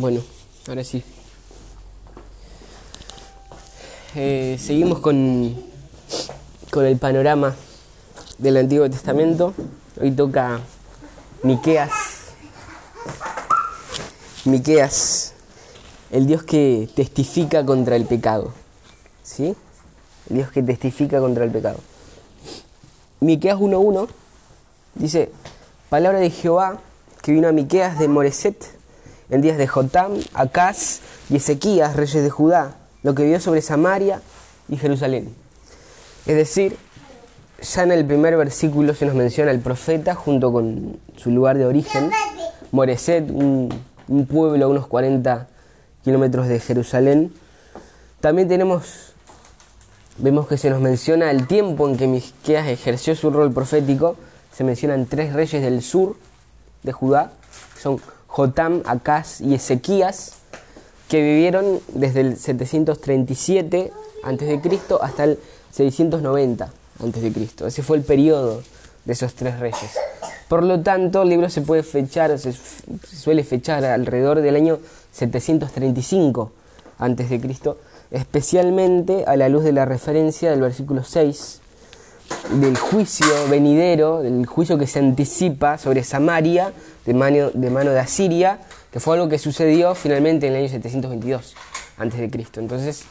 Bueno, ahora sí. Eh, seguimos con, con el panorama del Antiguo Testamento. Hoy toca Miqueas. Miqueas, el Dios que testifica contra el pecado. ¿Sí? El Dios que testifica contra el pecado. Miqueas 1.1 dice, palabra de Jehová que vino a Miqueas de Moreset en días de Jotam, Acaz y Ezequías, reyes de Judá, lo que vio sobre Samaria y Jerusalén. Es decir, ya en el primer versículo se nos menciona el profeta junto con su lugar de origen, Moreset, un, un pueblo a unos 40 kilómetros de Jerusalén. También tenemos, vemos que se nos menciona el tiempo en que Miqueas ejerció su rol profético. Se mencionan tres reyes del sur de Judá, son Jotam, Acaz y Ezequías, que vivieron desde el 737 a.C. hasta el 690 a.C. Ese fue el periodo de esos tres reyes. Por lo tanto, el libro se puede fechar, se suele fechar alrededor del año 735 a.C., especialmente a la luz de la referencia del versículo 6 del juicio venidero, del juicio que se anticipa sobre Samaria de mano de, Asiria, que fue algo que sucedió finalmente en el año 722 antes de Cristo. Entonces,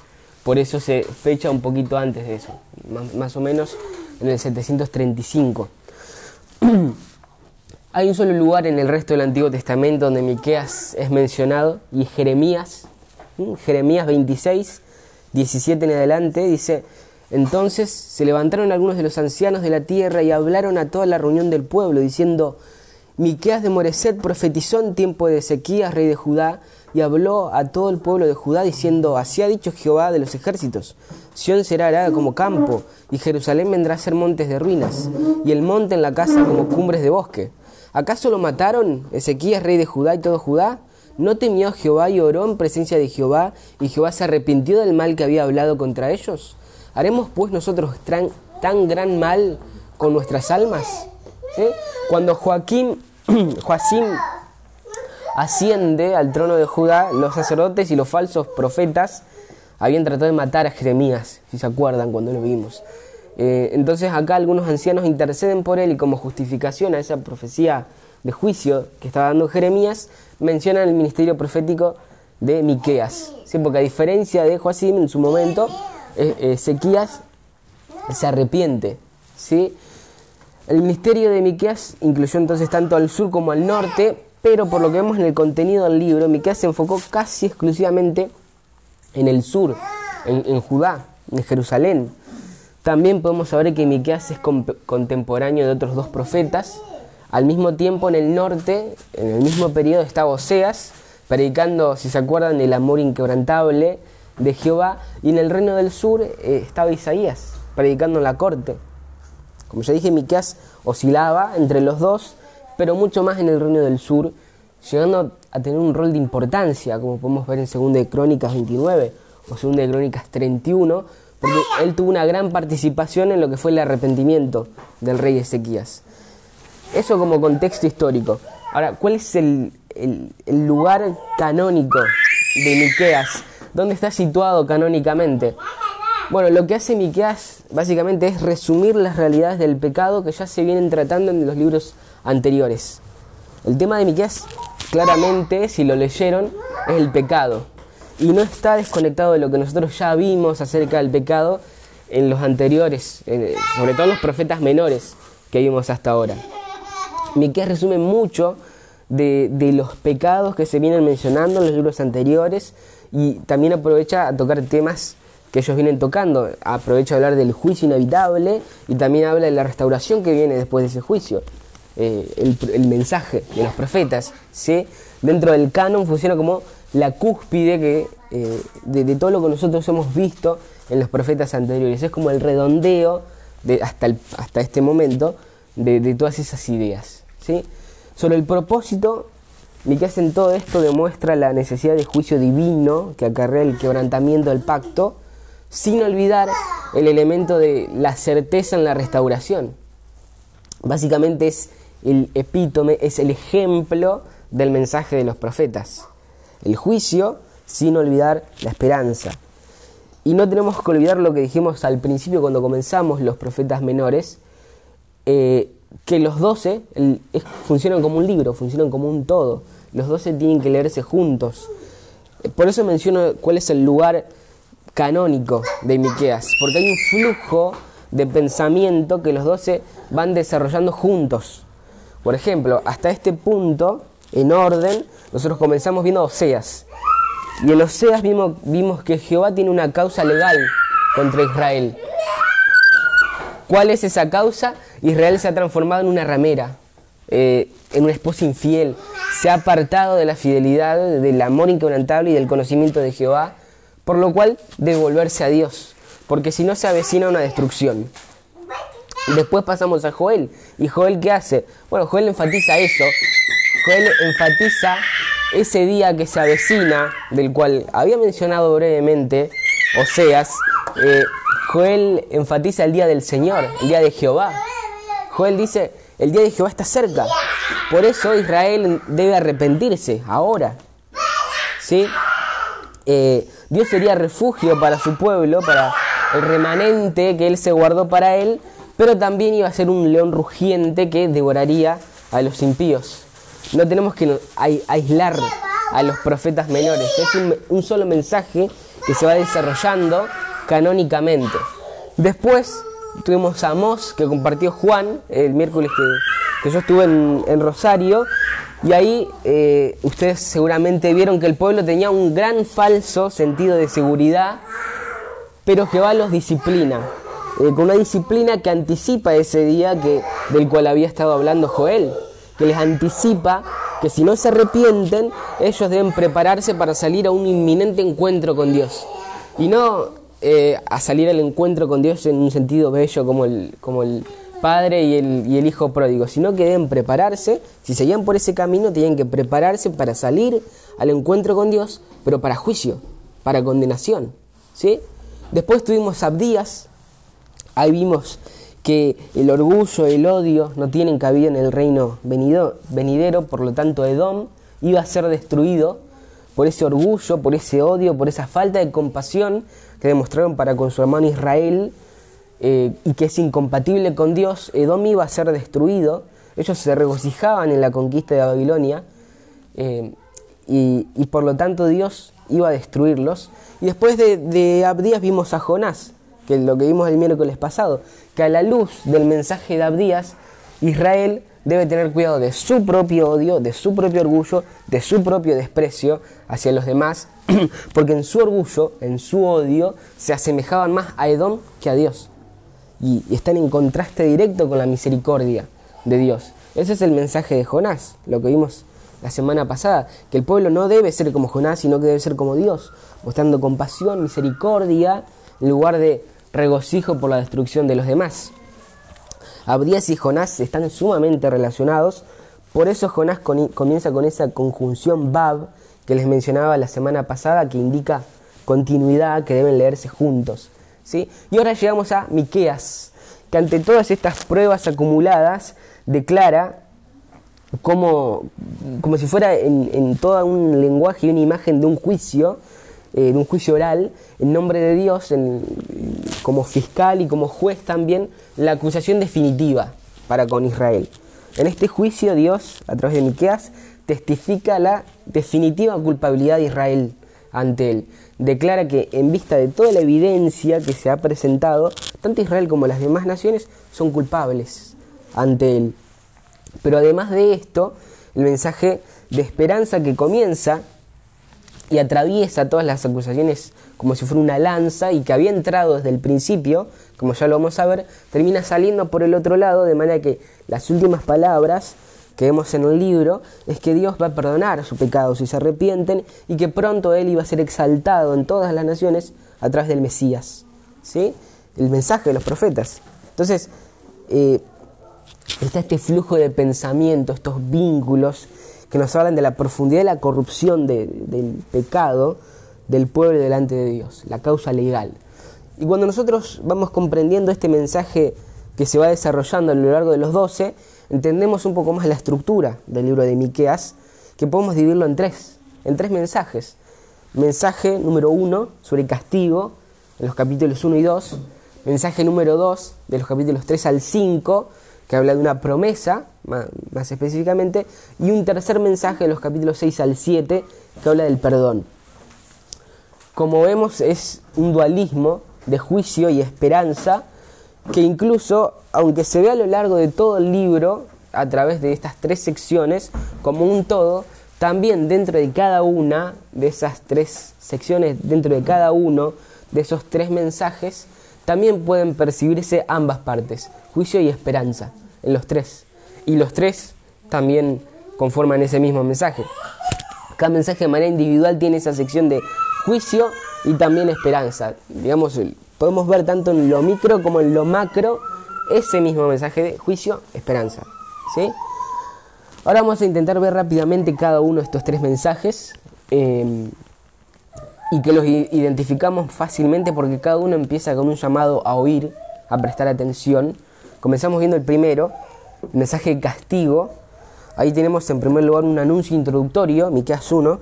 por eso se fecha un poquito antes de eso, más, o menos en el 735. Hay un solo lugar en el resto del Antiguo Testamento donde Miqueas es mencionado y Jeremías, Jeremías 26, 17 en adelante, dice, entonces se levantaron algunos de los ancianos de la tierra y hablaron a toda la reunión del pueblo, diciendo, Miqueas de Moreset profetizó en tiempo de Ezequías, rey de Judá, y habló a todo el pueblo de Judá, diciendo, así ha dicho Jehová de los ejércitos, Sión será arada como campo, y Jerusalén vendrá a ser montes de ruinas, y el monte en la casa como cumbres de bosque. ¿Acaso lo mataron Ezequías, rey de Judá, y todo Judá? ¿No temió Jehová y oró en presencia de Jehová, y Jehová se arrepintió del mal que había hablado contra ellos? ¿Haremos pues nosotros tan, gran mal con nuestras almas? Cuando Joaquín, Joacim asciende al trono de Judá, los sacerdotes y los falsos profetas habían tratado de matar a Jeremías, si se acuerdan cuando lo vimos. Eh, entonces acá algunos ancianos interceden por él y como justificación a esa profecía de juicio que estaba dando Jeremías, mencionan el ministerio profético de Miqueas. ¿sí? Porque a diferencia de Joacim en su momento, Ezequías se arrepiente. ¿sí? El ministerio de Miqueas incluyó entonces tanto al sur como al norte, pero por lo que vemos en el contenido del libro, Miqueas se enfocó casi exclusivamente en el sur, en, Judá, en Jerusalén. También podemos saber que Miqueas es contemporáneo de otros dos profetas. Al mismo tiempo en el norte, en el mismo periodo, estaba Oseas, predicando, si se acuerdan, el amor inquebrantable de Jehová, y en el reino del sur eh, estaba Isaías, predicando en la corte. Como ya dije, Miqueas oscilaba entre los dos, pero mucho más en el reino del sur, llegando a tener un rol de importancia, como podemos ver en 2 de Crónicas 29 o 2 de Crónicas 31, porque él tuvo una gran participación en lo que fue el arrepentimiento del rey Ezequías. Eso como contexto histórico. Ahora, ¿cuál es el, el, el lugar canónico de Miqueas? ¿Dónde está situado canónicamente? Bueno, lo que hace Miqueas básicamente es resumir las realidades del pecado que ya se vienen tratando en los libros anteriores. El tema de Miqueas, claramente, si lo leyeron, es el pecado. Y no está desconectado de lo que nosotros ya vimos acerca del pecado en los anteriores, sobre todo en los profetas menores que vimos hasta ahora. Miqueas resume mucho de, de los pecados que se vienen mencionando en los libros anteriores y también aprovecha a tocar temas que ellos vienen tocando. Aprovecha a hablar del juicio inevitable y también habla de la restauración que viene después de ese juicio. Eh, el, mensaje de los profetas, ¿sí? dentro del canon funciona como la cúspide que, eh, de, todo lo que nosotros hemos visto en los profetas anteriores. Es como el redondeo de, hasta, el, hasta este momento de, de todas esas ideas. ¿sí? Sobre el propósito Miqueas en todo esto demuestra la necesidad de juicio divino que acarrea el quebrantamiento del pacto, sin olvidar el elemento de la certeza en la restauración. Básicamente es el epítome, es el ejemplo del mensaje de los profetas. el juicio sin olvidar la esperanza. Y no tenemos que olvidar lo que dijimos al principio cuando comenzamos los profetas menores, eh, que los doce funcionan como un libro, funcionan como un todo. Los doce tienen que leerse juntos. Por eso menciono cuál es el lugar canónico de Miqueas, porque hay un flujo de pensamiento que los doce van desarrollando juntos. Por ejemplo, hasta este punto, en orden, nosotros comenzamos viendo Oseas. Y en Oseas vimos, vimos que Jehová tiene una causa legal contra Israel. ¿Cuál es esa causa? Israel se ha transformado en una ramera, eh, en una esposa infiel. Se ha apartado de la fidelidad, del amor inquebrantable y del conocimiento de Jehová, por lo cual debe volverse a Dios, porque si no se avecina una destrucción. Después pasamos a Joel. ¿Y Joel qué hace? Bueno, Joel enfatiza eso. Joel enfatiza ese día que se avecina, del cual había mencionado brevemente Oseas. Eh, Joel enfatiza el día del Señor, el día de Jehová. Joel dice, el día de Jehová está cerca. Por eso Israel debe arrepentirse ahora. ¿Sí? Eh, Dios sería refugio para su pueblo, para el remanente que Él se guardó para Él, pero también iba a ser un león rugiente que devoraría a los impíos. No tenemos que aislar a los profetas menores, es un, solo mensaje que se va desarrollando canónicamente. Después tuvimos a Amós, que compartió Juan el miércoles que, yo estuve en, Rosario, y ahí eh, ustedes seguramente vieron que el pueblo tenía un gran falso sentido de seguridad, pero Jehová los disciplina. Eh, con una disciplina que anticipa ese día que, del cual había estado hablando Joel, que les anticipa que si no se arrepienten, ellos deben prepararse para salir a un inminente encuentro con Dios. Y no eh, a salir al encuentro con Dios en un sentido bello como el, como el padre y el, y el hijo pródigo, sino que deben prepararse, si seguían por ese camino, tienen que prepararse para salir al encuentro con Dios, pero para juicio, para condenación. ¿sí? Después tuvimos Abdías, Ahí vimos que el orgullo, el odio no tienen cabida en el reino venidero, por lo tanto Edom iba a ser destruido por ese orgullo, por ese odio, por esa falta de compasión que demostraron para con su hermano Israel eh, y que es incompatible con Dios, Edom iba a ser destruido. Ellos se regocijaban en la conquista de Babilonia eh, y, por lo tanto Dios iba a destruirlos. Y después de, de Abdías vimos a Jonás, que lo que vimos el miércoles pasado, que a la luz del mensaje de Abdías, Israel debe tener cuidado de su propio odio, de su propio orgullo, de su propio desprecio hacia los demás, porque en su orgullo, en su odio, se asemejaban más a Edom que a Dios. Y, están en contraste directo con la misericordia de Dios. Ese es el mensaje de Jonás, lo que vimos la semana pasada, que el pueblo no debe ser como Jonás, sino que debe ser como Dios, mostrando compasión, misericordia, en lugar de regocijo por la destrucción de los demás. Abdías y Jonás están sumamente relacionados, por eso Jonás comienza con esa conjunción Bab que les mencionaba la semana pasada, que indica continuidad, que deben leerse juntos. ¿sí? Y ahora llegamos a Miqueas, que ante todas estas pruebas acumuladas declara como, como si fuera en, en todo un lenguaje y una imagen de un juicio, eh, de un juicio oral, en nombre de Dios, como fiscal y como juez también, la acusación definitiva para con Israel. En este juicio Dios, a través de Miqueas, testifica la definitiva culpabilidad de Israel ante él. Declara que en vista de toda la evidencia que se ha presentado, tanto Israel como las demás naciones son culpables ante él. Pero además de esto, el mensaje de esperanza que comienza y atraviesa todas las acusaciones como si fuera una lanza y que había entrado desde el principio, como ya lo vamos a ver, termina saliendo por el otro lado, de manera que las últimas palabras que vemos en el libro es que Dios va a perdonar su pecado si se arrepienten y que pronto Él iba a ser exaltado en todas las naciones a través del Mesías. ¿sí? El mensaje de los profetas. Entonces, eh, está este flujo de pensamiento, estos vínculos que nos hablan de la profundidad de la corrupción del pecado del pueblo delante de Dios, la causa legal. Y cuando nosotros vamos comprendiendo este mensaje que se va desarrollando a lo largo de los doce, entendemos un poco más la estructura del libro de Miqueas, que podemos dividirlo en tres. en tres mensajes. Mensaje número uno sobre castigo, en los capítulos 1 y 2. Mensaje número 2, de los capítulos 3 al 5, que habla de una promesa, más, específicamente. Y un tercer mensaje, de los capítulos 6 al 7, que habla del perdón. Como vemos, es un dualismo de juicio y esperanza que incluso, aunque se ve a lo largo de todo el libro, a través de estas tres secciones, como un todo, también dentro de cada una de esas tres secciones, dentro de cada uno de esos tres mensajes, también pueden percibirse ambas partes, juicio y esperanza, en los tres. Y los tres también conforman ese mismo mensaje. Cada mensaje de manera individual tiene esa sección de juicio y también esperanza. Digamos, podemos ver tanto en lo micro como en lo macro ese mismo mensaje de juicio, esperanza. ¿sí? Ahora vamos a intentar ver rápidamente cada uno de estos tres mensajes eh, y que los identificamos fácilmente porque cada uno empieza con un llamado a oír, a prestar atención. Comenzamos viendo el primero, el mensaje de castigo. Ahí tenemos en primer lugar un anuncio introductorio, Miqueas 1,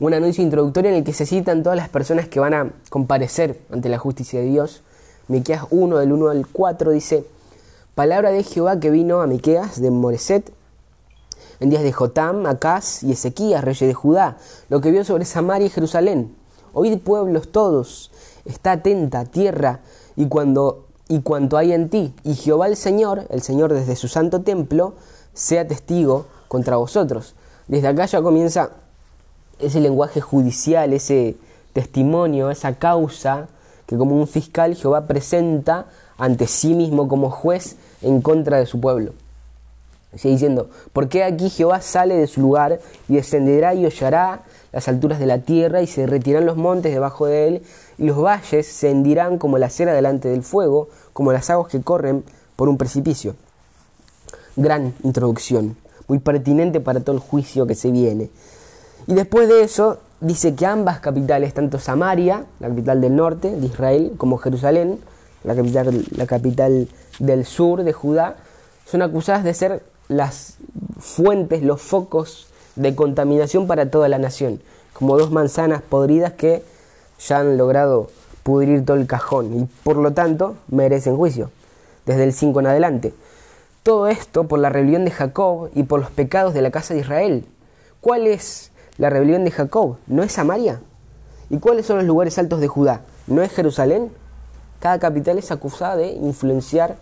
un anuncio introductorio en el que se citan todas las personas que van a comparecer ante la justicia de Dios. Miqueas 1 del 1 al 4 dice, palabra de Jehová que vino a Miqueas de Moreset en días de Jotam, Acaz y Ezequías, reyes de Judá, lo que vio sobre Samaria y Jerusalén. Oíd pueblos todos, está atenta tierra y cuando y cuanto hay en ti, y Jehová el Señor, el Señor desde su santo templo, sea testigo contra vosotros. Desde acá ya comienza ese lenguaje judicial, ese testimonio, esa causa que como un fiscal Jehová presenta ante sí mismo como juez en contra de su pueblo. Sigue porque aquí Jehová sale de su lugar y descenderá y hollará las alturas de la tierra y se retirarán los montes debajo de él y los valles se hendirán como la cera delante del fuego, como las aguas que corren por un precipicio. Gran introducción, muy pertinente para todo el juicio que se viene. Y después de eso dice que ambas capitales, tanto Samaria, la capital del norte de Israel, como Jerusalén, la capital, la capital del sur de Judá, son acusadas de ser las fuentes, los focos de contaminación para toda la nación, como dos manzanas podridas que ya han logrado pudrir todo el cajón y por lo tanto merecen juicio, desde el 5 en adelante. Todo esto por la rebelión de Jacob y por los pecados de la casa de Israel. ¿Cuál es la rebelión de Jacob? ¿No es Samaria? ¿Y cuáles son los lugares altos de Judá? ¿No es Jerusalén? Cada capital es acusada de influenciar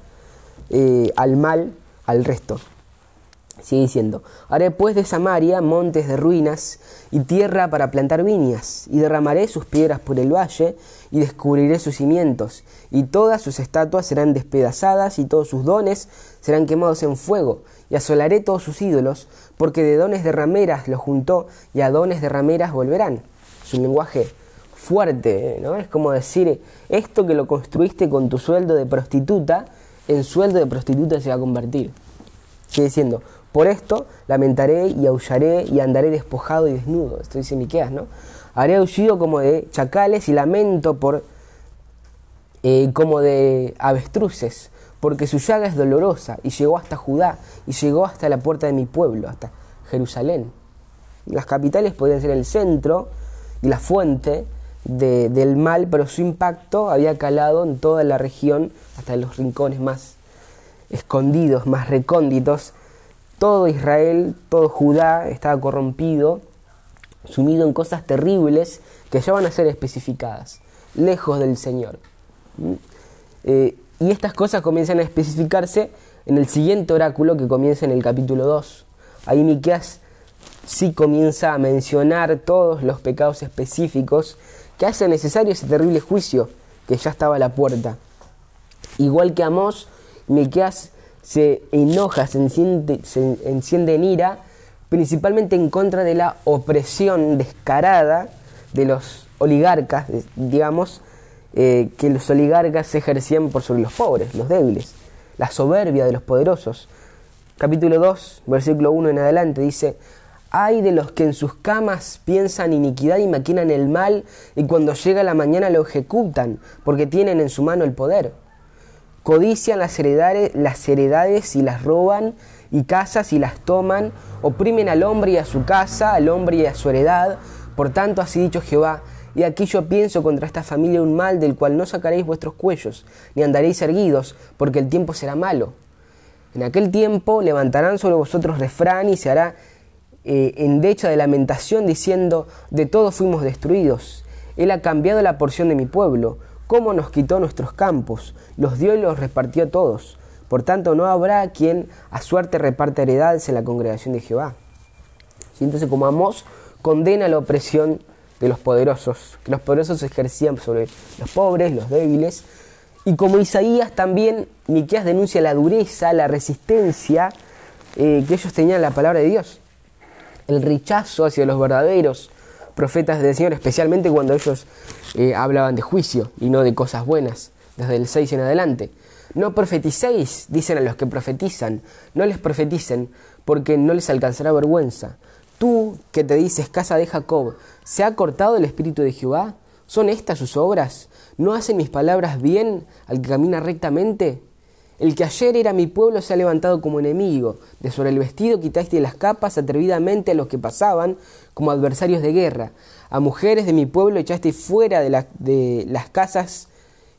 eh, al mal al resto. Sigue diciendo, haré pues de Samaria montes de ruinas y tierra para plantar viñas, y derramaré sus piedras por el valle, y descubriré sus cimientos, y todas sus estatuas serán despedazadas, y todos sus dones serán quemados en fuego, y asolaré todos sus ídolos, porque de dones de rameras los juntó, y a dones de rameras volverán. Es un lenguaje fuerte, ¿no? Es como decir, esto que lo construiste con tu sueldo de prostituta, en sueldo de prostituta se va a convertir. Sigue diciendo, por esto lamentaré y aullaré y andaré despojado y desnudo. Esto dice Miqueas, ¿no? Haré aullido como de chacales y lamento por eh, como de avestruces, porque su llaga es dolorosa y llegó hasta Judá y llegó hasta la puerta de mi pueblo, hasta Jerusalén. Las capitales podían ser el centro y la fuente del mal, pero su impacto había calado en toda la región, hasta los rincones más escondidos, más recónditos todo Israel, todo Judá estaba corrompido, sumido en cosas terribles que ya van a ser especificadas, lejos del Señor. ¿Mm? Eh, y estas cosas comienzan a especificarse en el siguiente oráculo que comienza en el capítulo 2. Ahí Miqueas sí comienza a mencionar todos los pecados específicos que hacen necesario ese terrible juicio que ya estaba a la puerta. Igual que Amós, Miqueas se enoja, se enciende, en ira, principalmente en contra de la opresión descarada de los oligarcas, digamos, eh, que los oligarcas ejercían por sobre los pobres, los débiles, la soberbia de los poderosos. Capítulo 2, versículo 1 en adelante dice, hay de los que en sus camas piensan iniquidad y maquinan el mal y cuando llega la mañana lo ejecutan porque tienen en su mano el poder codician las heredades, las heredades y las roban y casas y las toman, oprimen al hombre y a su casa, al hombre y a su heredad. Por tanto, así dicho Jehová, y aquí yo pienso contra esta familia un mal del cual no sacaréis vuestros cuellos, ni andaréis erguidos, porque el tiempo será malo. En aquel tiempo levantarán sobre vosotros refrán y se hará eh, endecha de lamentación diciendo, de todos fuimos destruidos. Él ha cambiado la porción de mi pueblo, cómo nos quitó nuestros campos, los dio y los repartió a todos. Por tanto, no habrá quien a suerte reparte heredades en la congregación de Jehová. Entonces, como Amós condena la opresión de los poderosos, que los poderosos ejercían sobre los pobres, los débiles, y como Isaías también, Miqueas denuncia la dureza, la resistencia eh, que ellos tenían a la palabra de Dios, el rechazo hacia los verdaderos profetas del Señor, especialmente cuando ellos eh, hablaban de juicio y no de cosas buenas, desde el 6 en adelante. No profeticéis, dicen a los que profetizan, no les profeticen, porque no les alcanzará vergüenza. Tú que te dices casa de Jacob, ¿se ha cortado el espíritu de Jehová? ¿Son estas sus obras? ¿No hacen mis palabras bien al que camina rectamente? El que ayer era mi pueblo se ha levantado como enemigo. De sobre el vestido quitaste las capas atrevidamente a los que pasaban como adversarios de guerra. A mujeres de mi pueblo echaste fuera de, de las casas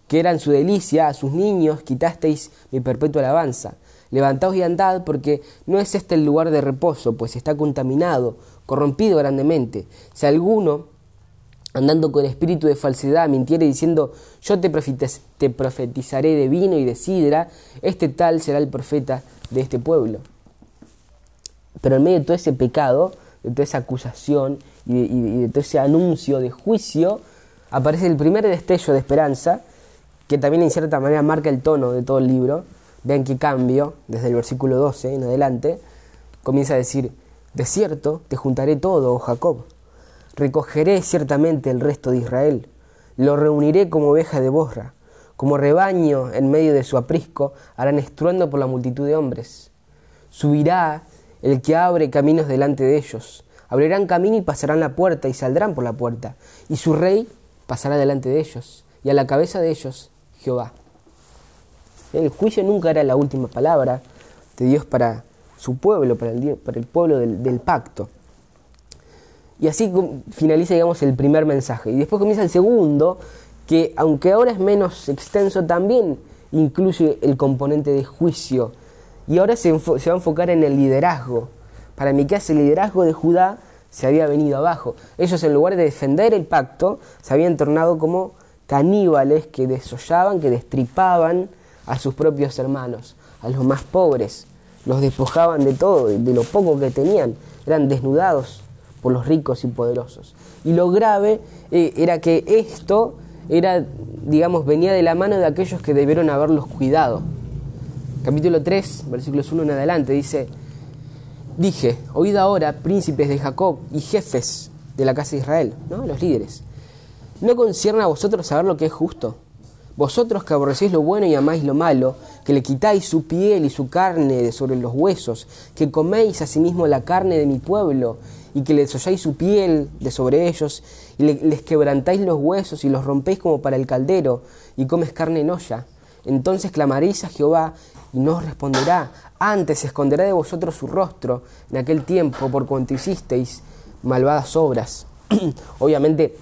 que eran su delicia, a sus niños quitasteis mi perpetua alabanza. Levantaos y andad, porque no es este el lugar de reposo, pues está contaminado, corrompido grandemente. Si alguno, andando con espíritu de falsedad, mintiere diciendo, yo te, te profetizaré de vino y de sidra, este tal será el profeta de este pueblo. Pero en medio de todo ese pecado, de toda esa acusación y de, y de todo ese anuncio de juicio, aparece el primer destello de esperanza, que también en cierta manera marca el tono de todo el libro, Vean qué cambio, desde el versículo 12 en adelante, comienza a decir, de cierto te juntaré todo, oh Jacob, recogeré ciertamente el resto de Israel, lo reuniré como oveja de borra, como rebaño en medio de su aprisco, harán estruendo por la multitud de hombres. Subirá el que abre caminos delante de ellos, abrirán camino y pasarán la puerta y saldrán por la puerta, y su rey pasará delante de ellos, y a la cabeza de ellos Jehová. El juicio nunca era la última palabra de Dios para su pueblo, para el, para el pueblo del, pacto. Y así finaliza, digamos, el primer mensaje. Y después comienza el segundo, que aunque ahora es menos extenso, también incluye el componente de juicio. Y ahora se, va a enfocar en el liderazgo. Para que hace el liderazgo de Judá se había venido abajo. Ellos, en lugar de defender el pacto, se habían tornado como caníbales que desollaban, que destripaban a sus propios hermanos, a los más pobres, los despojaban de todo, de lo poco que tenían, eran desnudados por los ricos y poderosos. Y lo grave eh, era que esto era, digamos, venía de la mano de aquellos que debieron haberlos cuidado. Capítulo 3, versículos 1 en adelante, dice, dije, oíd ahora, príncipes de Jacob y jefes de la casa de Israel, ¿no? los líderes, ¿no concierne a vosotros saber lo que es justo? Vosotros que aborrecéis lo bueno y amáis lo malo, que le quitáis su piel y su carne de sobre los huesos, que coméis asimismo la carne de mi pueblo, y que les desolláis su piel de sobre ellos, y les quebrantáis los huesos y los rompéis como para el caldero, y comes carne en olla, entonces clamaréis a Jehová y no os responderá. Antes esconderá de vosotros su rostro en aquel tiempo por cuanto hicisteis malvadas obras. Obviamente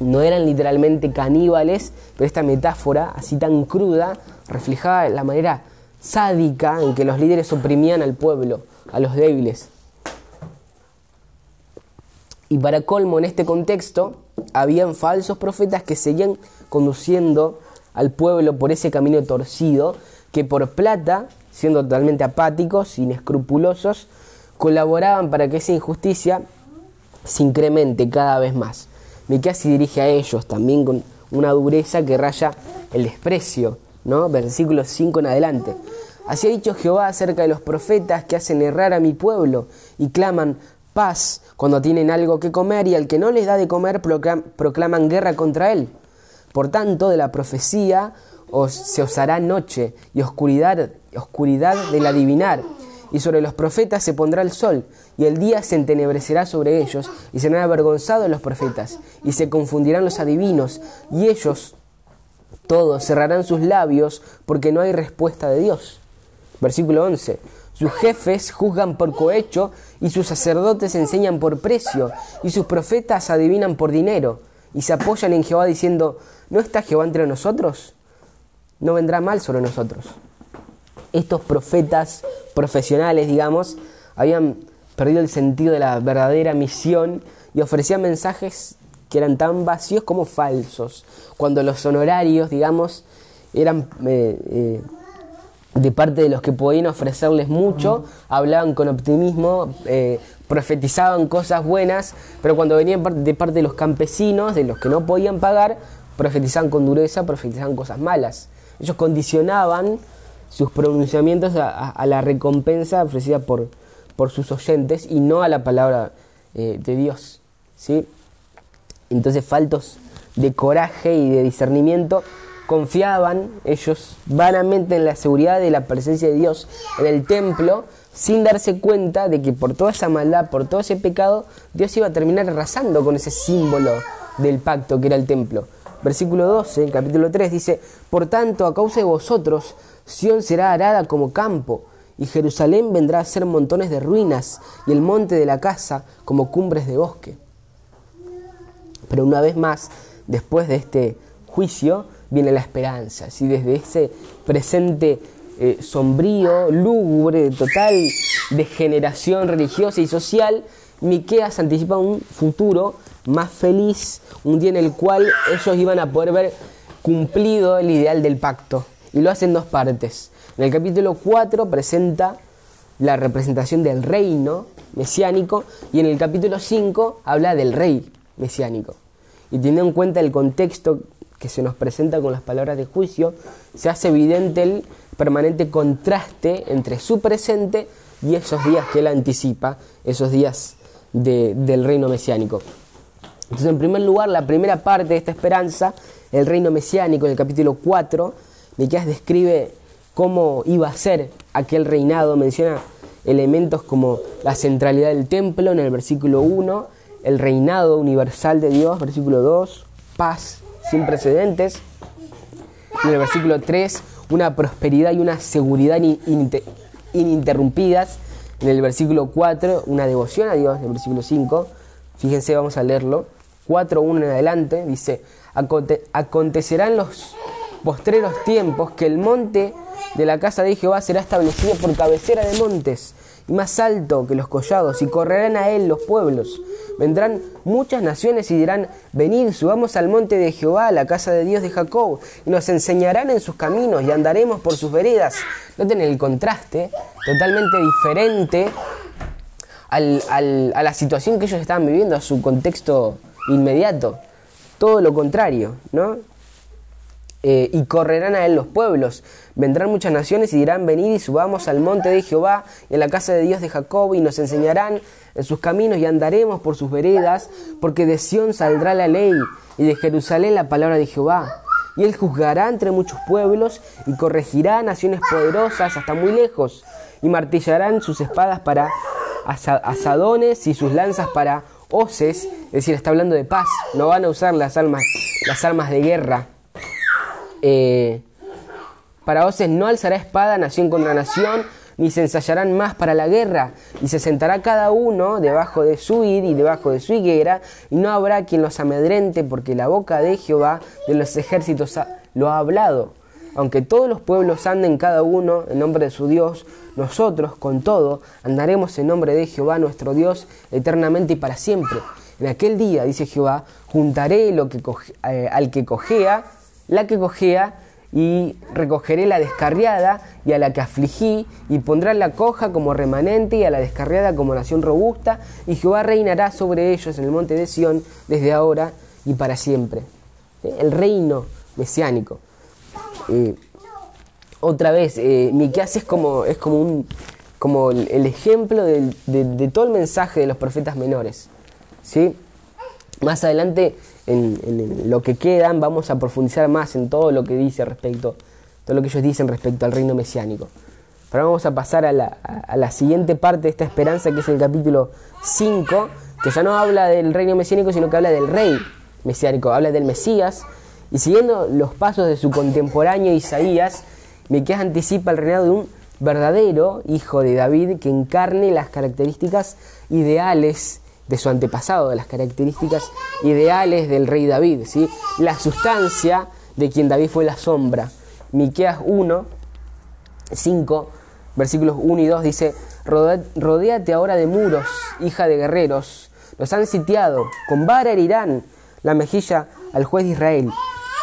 no eran literalmente caníbales, pero esta metáfora, así tan cruda, reflejaba la manera sádica en que los líderes oprimían al pueblo, a los débiles. Y para colmo, en este contexto, habían falsos profetas que seguían conduciendo al pueblo por ese camino torcido, que por plata, siendo totalmente apáticos, inescrupulosos, colaboraban para que esa injusticia se incremente cada vez más. Miqueas se dirige a ellos también con una dureza que raya el desprecio, ¿no? Versículos 5 en adelante. Así ha dicho Jehová acerca de los profetas que hacen errar a mi pueblo y claman paz cuando tienen algo que comer y al que no les da de comer proclaman guerra contra él. Por tanto, de la profecía os, se os hará noche y oscuridad, oscuridad del adivinar y sobre los profetas se pondrá el sol, y el día se entenebrecerá sobre ellos, y serán avergonzados los profetas, y se confundirán los adivinos, y ellos todos cerrarán sus labios, porque no hay respuesta de Dios. Versículo 11. Sus jefes juzgan por cohecho y sus sacerdotes enseñan por precio y sus profetas adivinan por dinero y se apoyan en Jehová diciendo, ¿no está Jehová entre nosotros? No vendrá mal sobre nosotros. Estos profetas profesionales, digamos, habían perdido el sentido de la verdadera misión y ofrecían mensajes que eran tan vacíos como falsos, cuando los honorarios, digamos, eran eh, eh, de parte de los que podían ofrecerles mucho, hablaban con optimismo, eh, profetizaban cosas buenas, pero cuando venían de parte de los campesinos, de los que no podían pagar, profetizaban con dureza, profetizaban cosas malas. Ellos condicionaban sus pronunciamientos a, la recompensa ofrecida por, por, sus oyentes y no a la palabra de Dios. ¿sí? Entonces, faltos de coraje y de discernimiento, confiaban ellos vanamente en la seguridad de la presencia de Dios en el templo, sin darse cuenta de que por toda esa maldad, por todo ese pecado, Dios iba a terminar arrasando con ese símbolo del pacto que era el templo. Versículo 12, capítulo 3 dice, Por tanto, a causa de vosotros, Sión será arada como campo, y Jerusalén vendrá a ser montones de ruinas, y el monte de la casa como cumbres de bosque. Pero una vez más, después de este juicio, viene la esperanza. Si Desde ese presente eh, sombrío, lúgubre, total degeneración religiosa y social, Miqueas anticipa un futuro más feliz, un día en el cual ellos iban a poder ver cumplido el ideal del pacto. Y lo hace en dos partes. En el capítulo 4 presenta la representación del reino mesiánico y en el capítulo 5 habla del rey mesiánico. Y teniendo en cuenta el contexto que se nos presenta con las palabras de juicio, se hace evidente el permanente contraste entre su presente y esos días que él anticipa, esos días del reino mesiánico. Entonces, en primer lugar, la primera parte de esta esperanza, el reino mesiánico, en el capítulo 4, Miqueas describe cómo iba a ser aquel reinado, menciona elementos como la centralidad del templo en el versículo 1, el reinado universal de Dios, versículo 2, paz sin precedentes. En el versículo 3, una prosperidad y una seguridad ininterrumpidas. En el versículo 4, una devoción a Dios. En el versículo 5, fíjense, vamos a leerlo. 4, 1 en adelante, dice, acontecerán los postreros tiempos que el monte de la casa de Jehová será establecido por cabecera de montes y más alto que los collados, y correrán a él los pueblos. Vendrán muchas naciones y dirán, venid, subamos al monte de Jehová, a la casa de Dios de Jacob, y nos enseñarán en sus caminos y andaremos por sus veredas. Noten el contraste totalmente diferente al, a la situación que ellos estaban viviendo, a su contexto inmediato. Todo lo contrario, ¿no? Eh, y correrán a él los pueblos. Vendrán muchas naciones y dirán, venid y subamos al monte de Jehová y a la casa de Dios de Jacob y nos enseñarán en sus caminos y andaremos por sus veredas, porque de Sión saldrá la ley y de Jerusalén la palabra de Jehová. Y él juzgará entre muchos pueblos y corregirá naciones poderosas hasta muy lejos y martillarán sus espadas para asadones y sus lanzas para hoces, es decir, está hablando de paz, no van a usar las armas, las armas de guerra eh, para voces no alzará espada nación contra nación, ni se ensayarán más para la guerra, y se sentará cada uno debajo de su id y debajo de su higuera, y no habrá quien los amedrente, porque la boca de Jehová de los ejércitos lo ha hablado. Aunque todos los pueblos anden cada uno en nombre de su Dios, nosotros, con todo, andaremos en nombre de Jehová nuestro Dios eternamente y para siempre. En aquel día, dice Jehová, juntaré lo eh, al que cojea la que cojea, y recogeré la descarriada y a la que afligí, y pondrá la coja como remanente y a la descarriada como nación robusta, y Jehová reinará sobre ellos en el monte de Sión desde ahora y para siempre. El reino mesiánico. Eh, otra vez, eh, Miqueas es como, es como, un, como el, ejemplo de, de, todo el mensaje de los profetas menores. ¿sí? Más adelante en, lo que quedan, vamos a profundizar más en todo lo que dice respecto, todo lo que ellos dicen respecto al reino mesiánico. Pero vamos a pasar a la, a la siguiente parte de esta esperanza, que es el capítulo 5, que ya no habla del reino mesiánico, sino que habla del rey mesiánico, habla del Mesías, y siguiendo los pasos de su contemporáneo Isaías, Miqueas anticipa el reinado de un verdadero hijo de David que encarne las características ideales de su antepasado, de las características ideales del rey David, ¿sí? la sustancia de quien David fue la sombra. Miqueas 1, 5, versículos 1 y 2 dice, rodéate ahora de muros, hija de guerreros, los han sitiado, con vara herirán la mejilla al juez de Israel.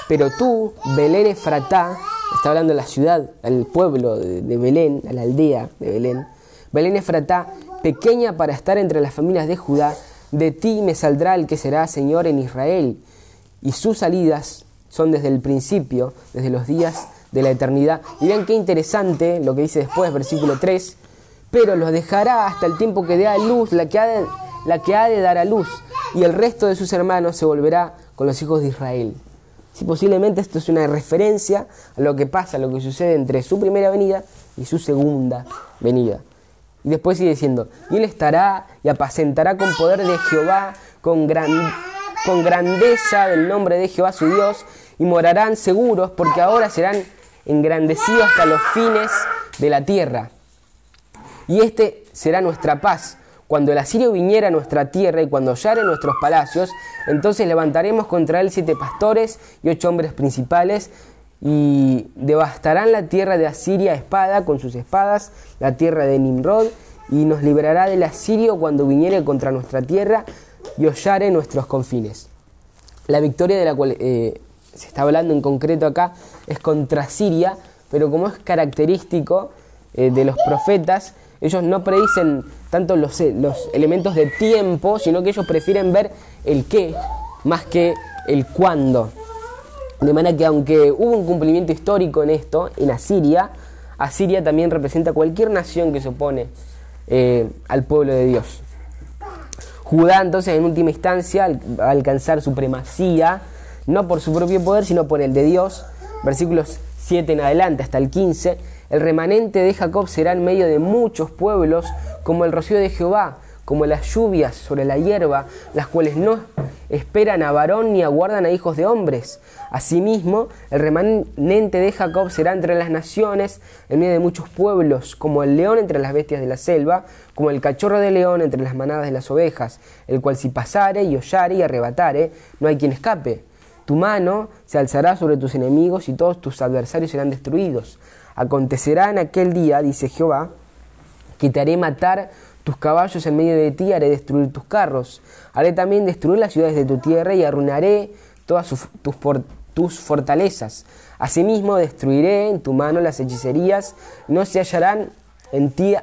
Pero tú, Belén Efratá, está hablando de la ciudad, al pueblo de, Belén, a la aldea de Belén, Belén Efratá, pequeña para estar entre las familias de Judá, de ti me saldrá el que será Señor en Israel, y sus salidas son desde el principio, desde los días de la eternidad. Y vean qué interesante lo que dice después, versículo 3, pero los dejará hasta el tiempo que dé a luz la que ha de, la que ha de dar a luz, y el resto de sus hermanos se volverá con los hijos de Israel. Si posiblemente esto es una referencia a lo que pasa, a lo que sucede entre su primera venida y su segunda venida. Y después sigue diciendo, y él estará y apacentará con poder de Jehová, con, gran, con grandeza del nombre de Jehová su Dios, y morarán seguros, porque ahora serán engrandecidos hasta los fines de la tierra. Y este será nuestra paz. Cuando el asirio viniera a nuestra tierra y cuando hollare nuestros palacios, entonces levantaremos contra él siete pastores y ocho hombres principales, y devastarán la tierra de Asiria espada con sus espadas, la tierra de Nimrod, y nos liberará del asirio cuando viniere contra nuestra tierra y hollare nuestros confines. La victoria de la cual eh, se está hablando en concreto acá es contra Siria, pero como es característico eh, de los profetas, ellos no predicen tanto los, los elementos de tiempo, sino que ellos prefieren ver el qué más que el cuándo. De manera que aunque hubo un cumplimiento histórico en esto, en Asiria, Asiria también representa cualquier nación que se opone eh, al pueblo de Dios. Judá entonces en última instancia va a alcanzar supremacía, no por su propio poder, sino por el de Dios. Versículos 7 en adelante hasta el 15. El remanente de Jacob será en medio de muchos pueblos como el rocío de Jehová, como las lluvias sobre la hierba, las cuales no esperan a varón ni aguardan a hijos de hombres. Asimismo, el remanente de Jacob será entre las naciones, en medio de muchos pueblos, como el león entre las bestias de la selva, como el cachorro de león entre las manadas de las ovejas, el cual si pasare y hollare y arrebatare, no hay quien escape. Tu mano se alzará sobre tus enemigos y todos tus adversarios serán destruidos. Acontecerá en aquel día, dice Jehová, que te haré matar tus caballos en medio de ti, haré destruir tus carros. Haré también destruir las ciudades de tu tierra y arruinaré todas tus, tus fortalezas. Asimismo destruiré en tu mano las hechicerías, no se hallarán en ti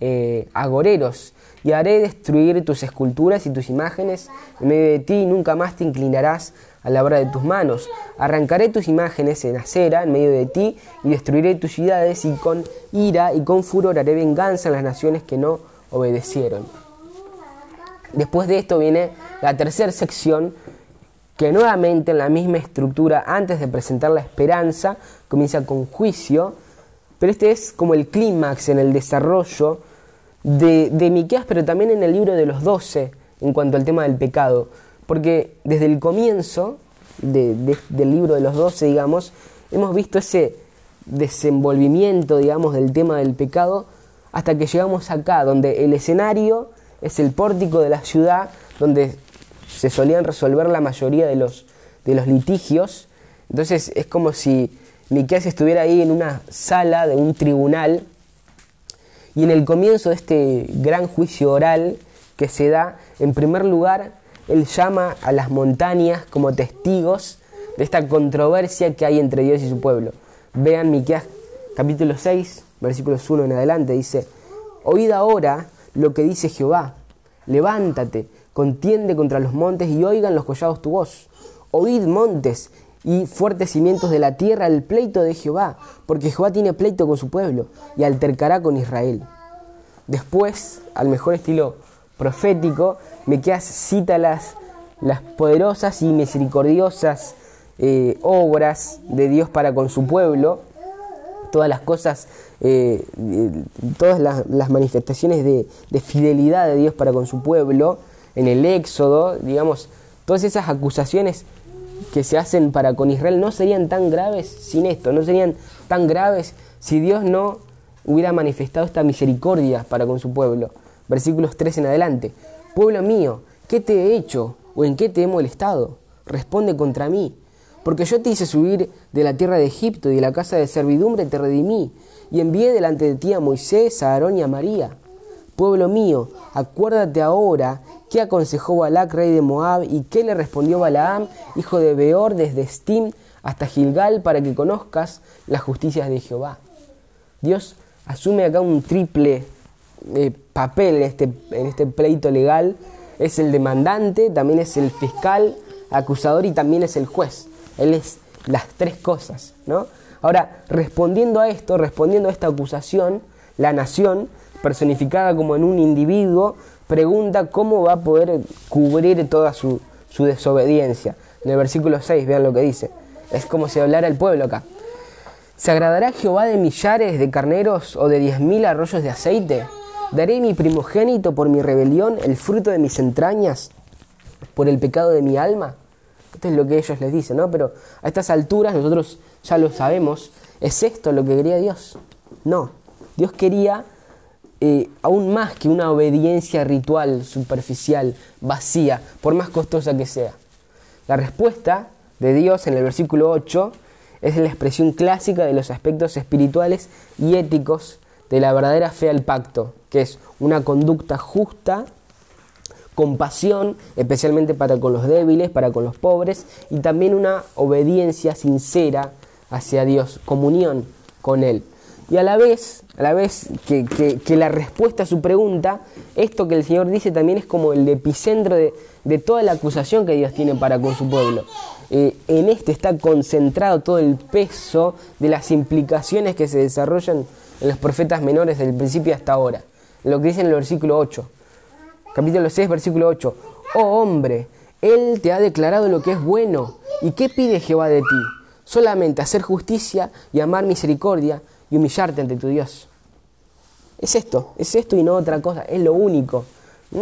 eh, agoreros, y haré destruir tus esculturas y tus imágenes en medio de ti, y nunca más te inclinarás a la obra de tus manos. Arrancaré tus imágenes en acera en medio de ti, y destruiré tus ciudades, y con ira y con furor haré venganza en las naciones que no obedecieron. Después de esto viene la tercera sección, que nuevamente en la misma estructura, antes de presentar la esperanza, comienza con juicio, pero este es como el clímax en el desarrollo de, de Miqueas, pero también en el libro de los doce, en cuanto al tema del pecado, porque desde el comienzo del libro de los doce, digamos, hemos visto ese desenvolvimiento, digamos, del tema del pecado, hasta que llegamos acá, donde el escenario es el pórtico de la ciudad, donde se solían resolver la mayoría de los, de los litigios. Entonces es como si Miqueas estuviera ahí en una sala de un tribunal y en el comienzo de este gran juicio oral que se da, en primer lugar, él llama a las montañas como testigos de esta controversia que hay entre Dios y su pueblo. Vean Miqueas capítulo 6, versículos 1 en adelante, dice, Oíd ahora lo que dice Jehová, levántate, contiende contra los montes y oigan los collados tu voz. Oíd montes y fuertes cimientos de la tierra el pleito de Jehová, porque Jehová tiene pleito con su pueblo y altercará con Israel. Después, al mejor estilo profético, Mequeas cita las, las poderosas y misericordiosas eh, obras de Dios para con su pueblo, todas las cosas, eh, todas las, manifestaciones de, fidelidad de Dios para con su pueblo, en el Éxodo, digamos, todas esas acusaciones que se hacen para con Israel no serían tan graves sin esto, no serían tan graves si Dios no hubiera manifestado esta misericordia para con su pueblo. Versículos 3 en adelante. Pueblo mío, ¿qué te he hecho o en qué te he molestado? Responde contra mí. Porque yo te hice subir de la tierra de Egipto y de la casa de servidumbre te redimí, y envié delante de ti a Moisés, a Aarón y a María. Pueblo mío, acuérdate ahora qué aconsejó Balac, rey de Moab, y qué le respondió Balaam, hijo de Beor, desde Stim hasta Gilgal, para que conozcas las justicias de Jehová. Dios asume acá un triple eh, papel en este, en este pleito legal. Es el demandante, también es el fiscal, acusador y también es el juez. Él es las tres cosas, ¿no? Ahora, respondiendo a esto, respondiendo a esta acusación, la nación, personificada como en un individuo, pregunta cómo va a poder cubrir toda su, su desobediencia. En el versículo 6, vean lo que dice. Es como si hablara el pueblo acá. ¿Se agradará Jehová de millares de carneros o de diez mil arroyos de aceite? ¿Daré mi primogénito por mi rebelión, el fruto de mis entrañas, por el pecado de mi alma? Esto es lo que ellos les dicen, ¿no? Pero a estas alturas nosotros ya lo sabemos. ¿Es esto lo que quería Dios? No. Dios quería eh, aún más que una obediencia ritual, superficial, vacía, por más costosa que sea. La respuesta de Dios en el versículo 8 es la expresión clásica de los aspectos espirituales y éticos de la verdadera fe al pacto, que es una conducta justa, compasión, especialmente para con los débiles, para con los pobres, y también una obediencia sincera hacia Dios, comunión con Él. Y a la vez, a la vez que, la respuesta a su pregunta, esto que el Señor dice también es como el epicentro de, toda la acusación que Dios tiene para con su pueblo. Eh, en esto está concentrado todo el peso de las implicaciones que se desarrollan en los profetas menores del principio hasta ahora. Lo que dice en el versículo 8. Capítulo 6, versículo 8. Oh hombre, Él te ha declarado lo que es bueno. ¿Y qué pide Jehová de ti? Solamente hacer justicia y amar misericordia y humillarte ante tu Dios. Es esto, es esto y no otra cosa, es lo único.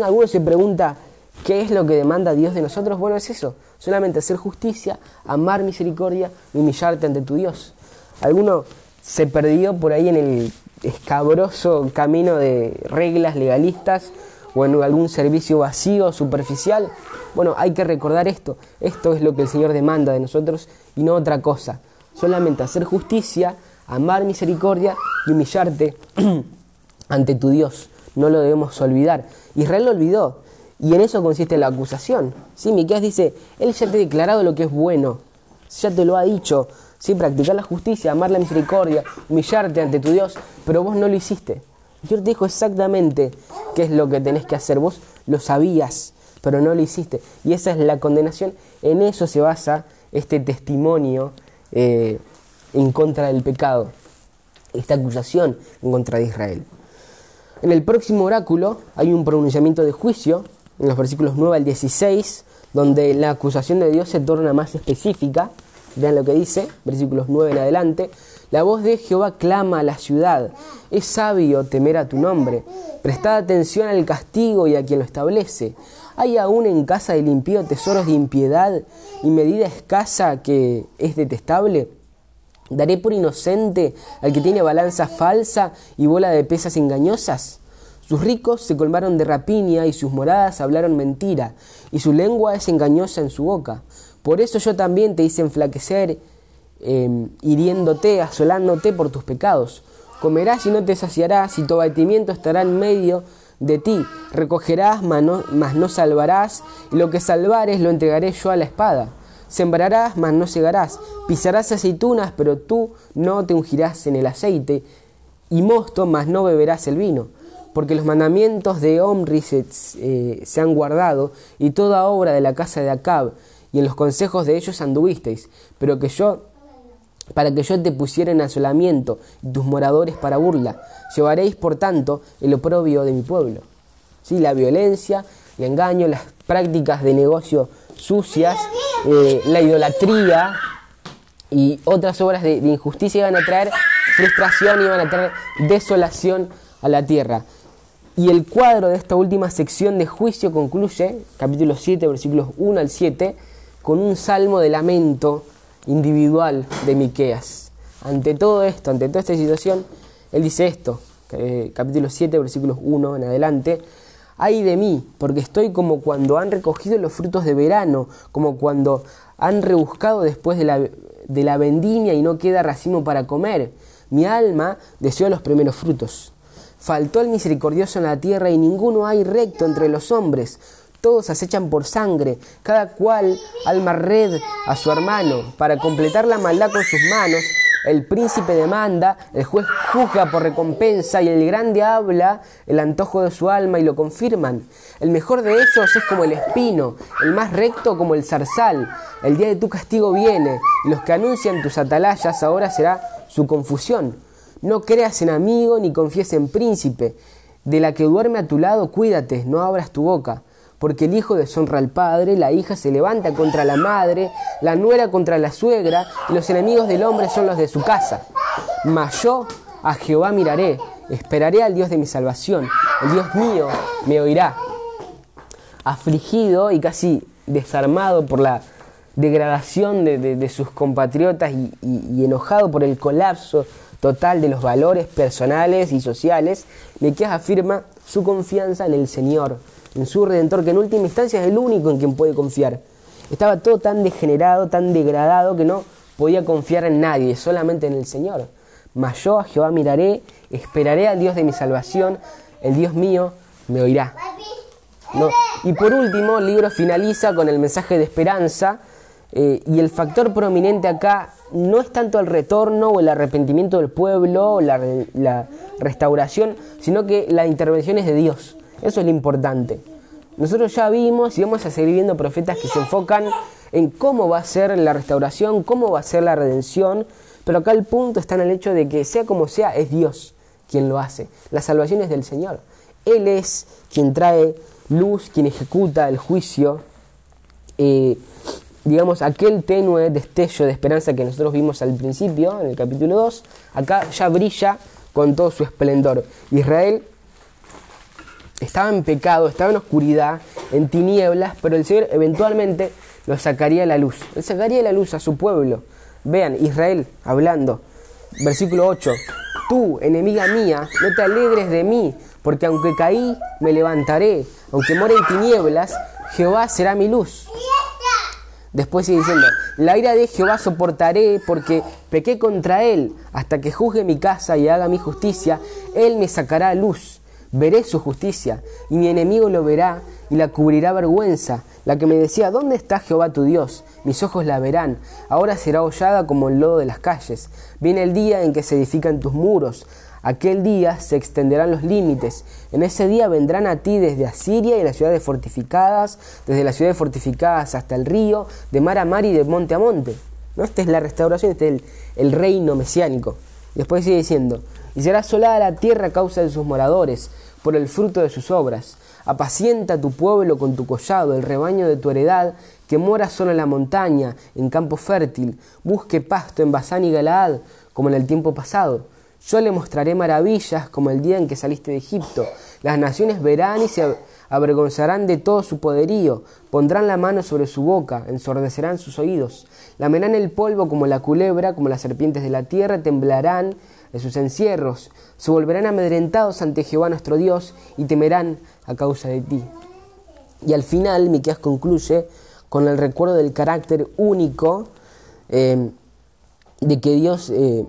Alguno se pregunta, ¿qué es lo que demanda Dios de nosotros? Bueno, es eso, solamente hacer justicia, amar misericordia y humillarte ante tu Dios. Alguno se perdió por ahí en el escabroso camino de reglas legalistas o en algún servicio vacío, superficial. Bueno, hay que recordar esto. Esto es lo que el Señor demanda de nosotros y no otra cosa. Solamente hacer justicia, amar misericordia y humillarte ante tu Dios. No lo debemos olvidar. Israel lo olvidó. Y en eso consiste la acusación. ¿Sí? Miqueas dice, Él ya te ha declarado lo que es bueno. Ya te lo ha dicho. ¿Sí? Practicar la justicia, amar la misericordia, humillarte ante tu Dios. Pero vos no lo hiciste. Dios te dijo exactamente qué es lo que tenés que hacer. Vos lo sabías, pero no lo hiciste. Y esa es la condenación. En eso se basa este testimonio eh, en contra del pecado, esta acusación en contra de Israel. En el próximo oráculo hay un pronunciamiento de juicio, en los versículos 9 al 16, donde la acusación de Dios se torna más específica. Vean lo que dice, versículos 9 en adelante. La voz de Jehová clama a la ciudad. Es sabio temer a tu nombre. Prestad atención al castigo y a quien lo establece. ¿Hay aún en casa del impío tesoros de impiedad y medida escasa que es detestable? ¿Daré por inocente al que tiene balanza falsa y bola de pesas engañosas? Sus ricos se colmaron de rapiña y sus moradas hablaron mentira, y su lengua es engañosa en su boca. Por eso yo también te hice enflaquecer Em, hiriéndote, asolándote por tus pecados. Comerás y no te saciarás, y tu abatimiento estará en medio de ti. Recogerás, mas no, salvarás, y lo que salvares lo entregaré yo a la espada. Sembrarás, mas no segarás. Pisarás aceitunas, pero tú no te ungirás en el aceite, y mosto, mas no beberás el vino. Porque los mandamientos de Omri se, eh, se han guardado, y toda obra de la casa de Acab, y en los consejos de ellos anduvisteis, pero que yo para que yo te pusiera en asolamiento y tus moradores para burla. Llevaréis, por tanto, el oprobio de mi pueblo. ¿Sí? La violencia, el engaño, las prácticas de negocio sucias, eh, la idolatría y otras obras de, injusticia iban a traer frustración y iban a traer desolación a la tierra. Y el cuadro de esta última sección de juicio concluye, capítulo 7, versículos 1 al 7, con un salmo de lamento individual de Miqueas. Ante todo esto, ante toda esta situación, Él dice esto, capítulo 7, versículos 1 en adelante. Ay de mí, porque estoy como cuando han recogido los frutos de verano, como cuando han rebuscado después de la, de la vendimia y no queda racimo para comer. Mi alma deseó los primeros frutos. Faltó el misericordioso en la tierra y ninguno hay recto entre los hombres. Todos acechan por sangre, cada cual alma red a su hermano. Para completar la maldad con sus manos, el príncipe demanda, el juez juzga por recompensa y el grande habla el antojo de su alma y lo confirman. El mejor de ellos es como el espino, el más recto como el zarzal. El día de tu castigo viene y los que anuncian tus atalayas ahora será su confusión. No creas en amigo ni confíes en príncipe. De la que duerme a tu lado, cuídate, no abras tu boca porque el hijo deshonra al padre, la hija se levanta contra la madre, la nuera contra la suegra, y los enemigos del hombre son los de su casa. Mas yo a Jehová miraré, esperaré al Dios de mi salvación, el Dios mío me oirá. Afligido y casi desarmado por la degradación de, sus compatriotas y, enojado por el colapso total de los valores personales y sociales, Miqueas afirma su confianza en el Señor en su redentor, que en última instancia es el único en quien puede confiar. Estaba todo tan degenerado, tan degradado, que no podía confiar en nadie, solamente en el Señor. Mas yo a Jehová miraré, esperaré al Dios de mi salvación, el Dios mío me oirá. Y por último, el libro finaliza con el mensaje de esperanza, eh, y el factor prominente acá no es tanto el retorno o el arrepentimiento del pueblo o la, la restauración, sino que la intervención es de Dios. Eso es lo importante. Nosotros ya vimos y vamos a seguir viendo profetas que se enfocan en cómo va a ser la restauración, cómo va a ser la redención, pero acá el punto está en el hecho de que sea como sea, es Dios quien lo hace. La salvación es del Señor. Él es quien trae luz, quien ejecuta el juicio. Eh, digamos, aquel tenue destello de esperanza que nosotros vimos al principio, en el capítulo 2, acá ya brilla con todo su esplendor. Israel estaba en pecado, estaba en oscuridad, en tinieblas, pero el Señor eventualmente lo sacaría a la luz. Él sacaría a la luz a su pueblo. Vean, Israel hablando, versículo 8, tú, enemiga mía, no te alegres de mí, porque aunque caí, me levantaré, aunque more en tinieblas, Jehová será mi luz. Después sigue diciendo, la ira de Jehová soportaré porque pequé contra él, hasta que juzgue mi casa y haga mi justicia, él me sacará luz veré su justicia, y mi enemigo lo verá y la cubrirá vergüenza. La que me decía, ¿dónde está Jehová tu Dios? Mis ojos la verán. Ahora será hollada como el lodo de las calles. Viene el día en que se edifican tus muros. Aquel día se extenderán los límites. En ese día vendrán a ti desde Asiria y las ciudades fortificadas, desde las ciudades fortificadas hasta el río, de mar a mar y de monte a monte. ¿No? Esta es la restauración, este es el, el reino mesiánico. Después sigue diciendo, y será asolada la tierra a causa de sus moradores, por el fruto de sus obras. Apacienta tu pueblo con tu collado, el rebaño de tu heredad, que mora solo en la montaña, en campo fértil. Busque pasto en Basán y Galaad, como en el tiempo pasado. Yo le mostraré maravillas como el día en que saliste de Egipto. Las naciones verán y se avergonzarán de todo su poderío, pondrán la mano sobre su boca, ensordecerán sus oídos, lamerán el polvo como la culebra, como las serpientes de la tierra, temblarán de sus encierros, se volverán amedrentados ante Jehová nuestro Dios y temerán a causa de ti. Y al final Miqueas concluye con el recuerdo del carácter único eh, de que Dios, eh,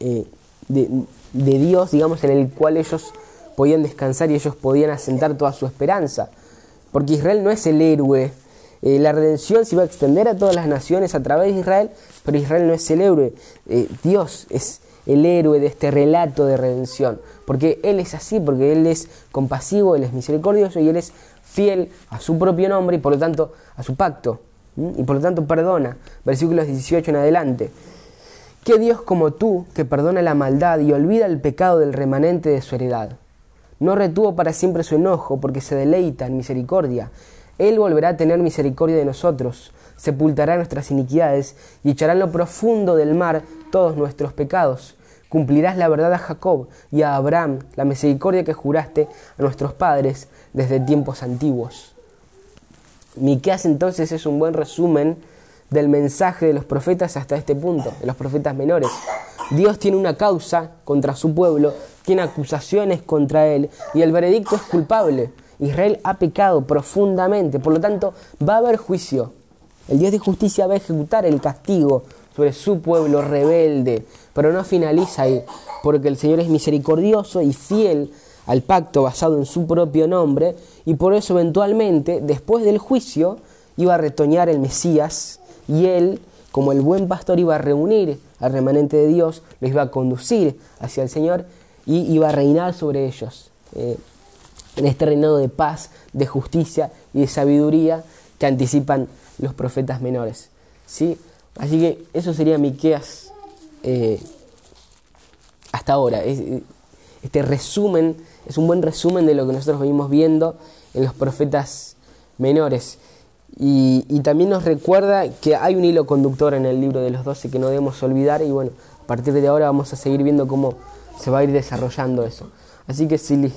eh, de, Dios, digamos, en el cual ellos podían descansar y ellos podían asentar toda su esperanza. Porque Israel no es el héroe. la redención se iba a extender a todas las naciones a través de Israel, pero Israel no es el héroe. Dios es el héroe de este relato de redención. Porque Él es así, porque Él es compasivo, Él es misericordioso y Él es fiel a su propio nombre y por lo tanto a su pacto. Y por lo tanto perdona. Versículos 18 en adelante. ¿Qué Dios como tú, que perdona la maldad y olvida el pecado del remanente de su heredad? No retuvo para siempre su enojo, porque se deleita en misericordia. Él volverá a tener misericordia de nosotros, sepultará nuestras iniquidades y echará en lo profundo del mar todos nuestros pecados. Cumplirás la verdad a Jacob y a Abraham, la misericordia que juraste a nuestros padres desde tiempos antiguos. Miqueas entonces es un buen resumen del mensaje de los profetas hasta este punto, de los profetas menores. Dios tiene una causa contra su pueblo, tiene acusaciones contra él y el veredicto es culpable. Israel ha pecado profundamente, por lo tanto va a haber juicio. El Dios de justicia va a ejecutar el castigo sobre su pueblo rebelde, pero no finaliza ahí, porque el Señor es misericordioso y fiel al pacto basado en su propio nombre, y por eso eventualmente, después del juicio, iba a retoñar el Mesías, y él, como el buen pastor, iba a reunir al remanente de Dios, los iba a conducir hacia el Señor y iba a reinar sobre ellos. Eh, en este reinado de paz, de justicia y de sabiduría que anticipan los profetas menores. ¿sí? Así que eso sería Miqueas eh, hasta ahora. este resumen es un buen resumen de lo que nosotros venimos viendo en los profetas menores. Y, y, también nos recuerda que hay un hilo conductor en el libro de los doce que no debemos olvidar y bueno, a partir de ahora vamos a seguir viendo cómo se va a ir desarrollando eso. Así que si les